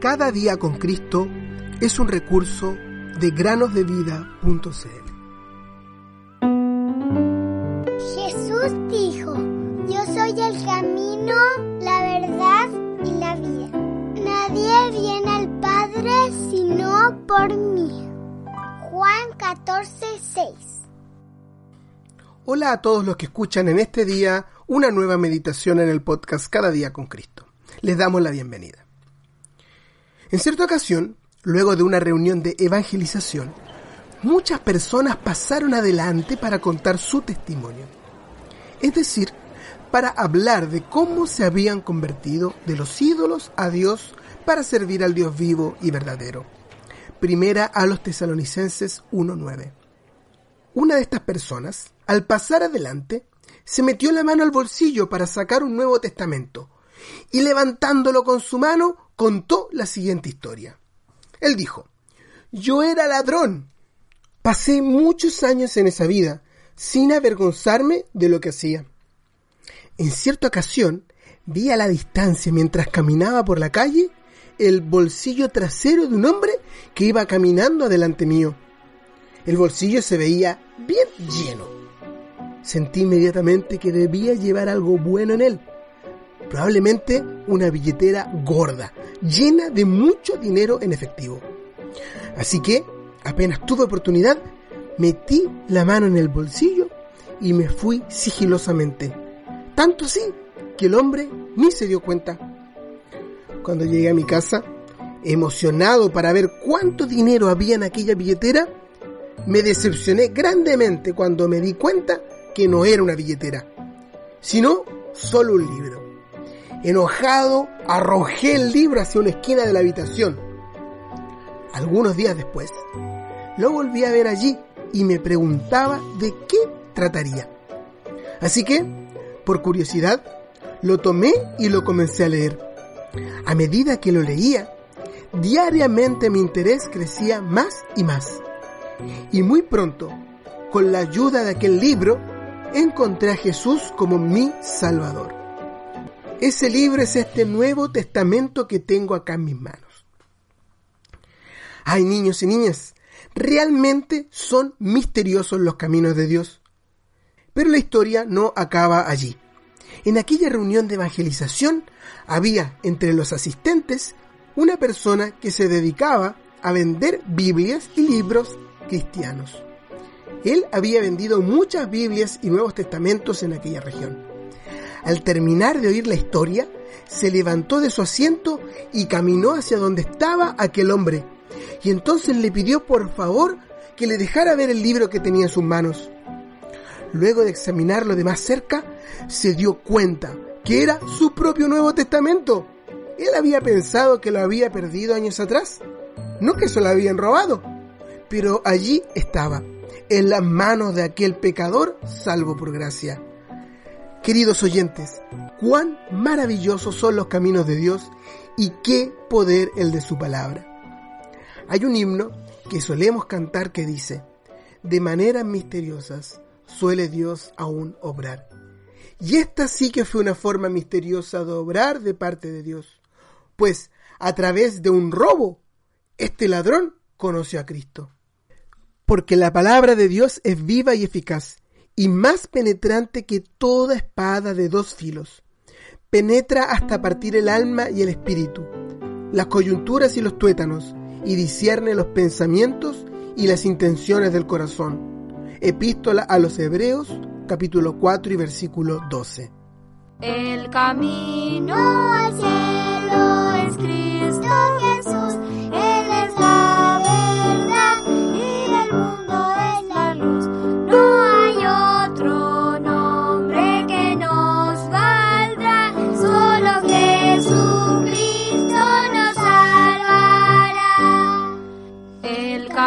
Cada día con Cristo es un recurso de granosdevida.cl. Jesús dijo, yo soy el camino, la verdad y la vida. Nadie viene al Padre sino por mí. Juan 14, 6. Hola a todos los que escuchan en este día una nueva meditación en el podcast Cada día con Cristo. Les damos la bienvenida. En cierta ocasión, luego de una reunión de evangelización, muchas personas pasaron adelante para contar su testimonio. Es decir, para hablar de cómo se habían convertido de los ídolos a Dios para servir al Dios vivo y verdadero. Primera a los tesalonicenses 1.9. Una de estas personas, al pasar adelante, se metió la mano al bolsillo para sacar un Nuevo Testamento y levantándolo con su mano contó la siguiente historia. Él dijo, yo era ladrón. Pasé muchos años en esa vida sin avergonzarme de lo que hacía. En cierta ocasión vi a la distancia mientras caminaba por la calle el bolsillo trasero de un hombre que iba caminando adelante mío. El bolsillo se veía bien lleno. Sentí inmediatamente que debía llevar algo bueno en él probablemente una billetera gorda, llena de mucho dinero en efectivo. Así que, apenas tuve oportunidad, metí la mano en el bolsillo y me fui sigilosamente. Tanto así que el hombre ni se dio cuenta. Cuando llegué a mi casa, emocionado para ver cuánto dinero había en aquella billetera, me decepcioné grandemente cuando me di cuenta que no era una billetera, sino solo un libro. Enojado, arrojé el libro hacia una esquina de la habitación. Algunos días después, lo volví a ver allí y me preguntaba de qué trataría. Así que, por curiosidad, lo tomé y lo comencé a leer. A medida que lo leía, diariamente mi interés crecía más y más. Y muy pronto, con la ayuda de aquel libro, encontré a Jesús como mi Salvador. Ese libro es este Nuevo Testamento que tengo acá en mis manos. Ay, niños y niñas, realmente son misteriosos los caminos de Dios. Pero la historia no acaba allí. En aquella reunión de evangelización había entre los asistentes una persona que se dedicaba a vender Biblias y libros cristianos. Él había vendido muchas Biblias y Nuevos Testamentos en aquella región. Al terminar de oír la historia, se levantó de su asiento y caminó hacia donde estaba aquel hombre. Y entonces le pidió por favor que le dejara ver el libro que tenía en sus manos. Luego de examinarlo de más cerca, se dio cuenta que era su propio Nuevo Testamento. Él había pensado que lo había perdido años atrás, no que se lo habían robado, pero allí estaba, en las manos de aquel pecador salvo por gracia. Queridos oyentes, cuán maravillosos son los caminos de Dios y qué poder el de su palabra. Hay un himno que solemos cantar que dice, de maneras misteriosas suele Dios aún obrar. Y esta sí que fue una forma misteriosa de obrar de parte de Dios, pues a través de un robo, este ladrón conoció a Cristo. Porque la palabra de Dios es viva y eficaz y más penetrante que toda espada de dos filos. Penetra hasta partir el alma y el espíritu, las coyunturas y los tuétanos, y discierne los pensamientos y las intenciones del corazón. Epístola a los Hebreos, capítulo 4 y versículo 12. El camino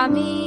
Camille.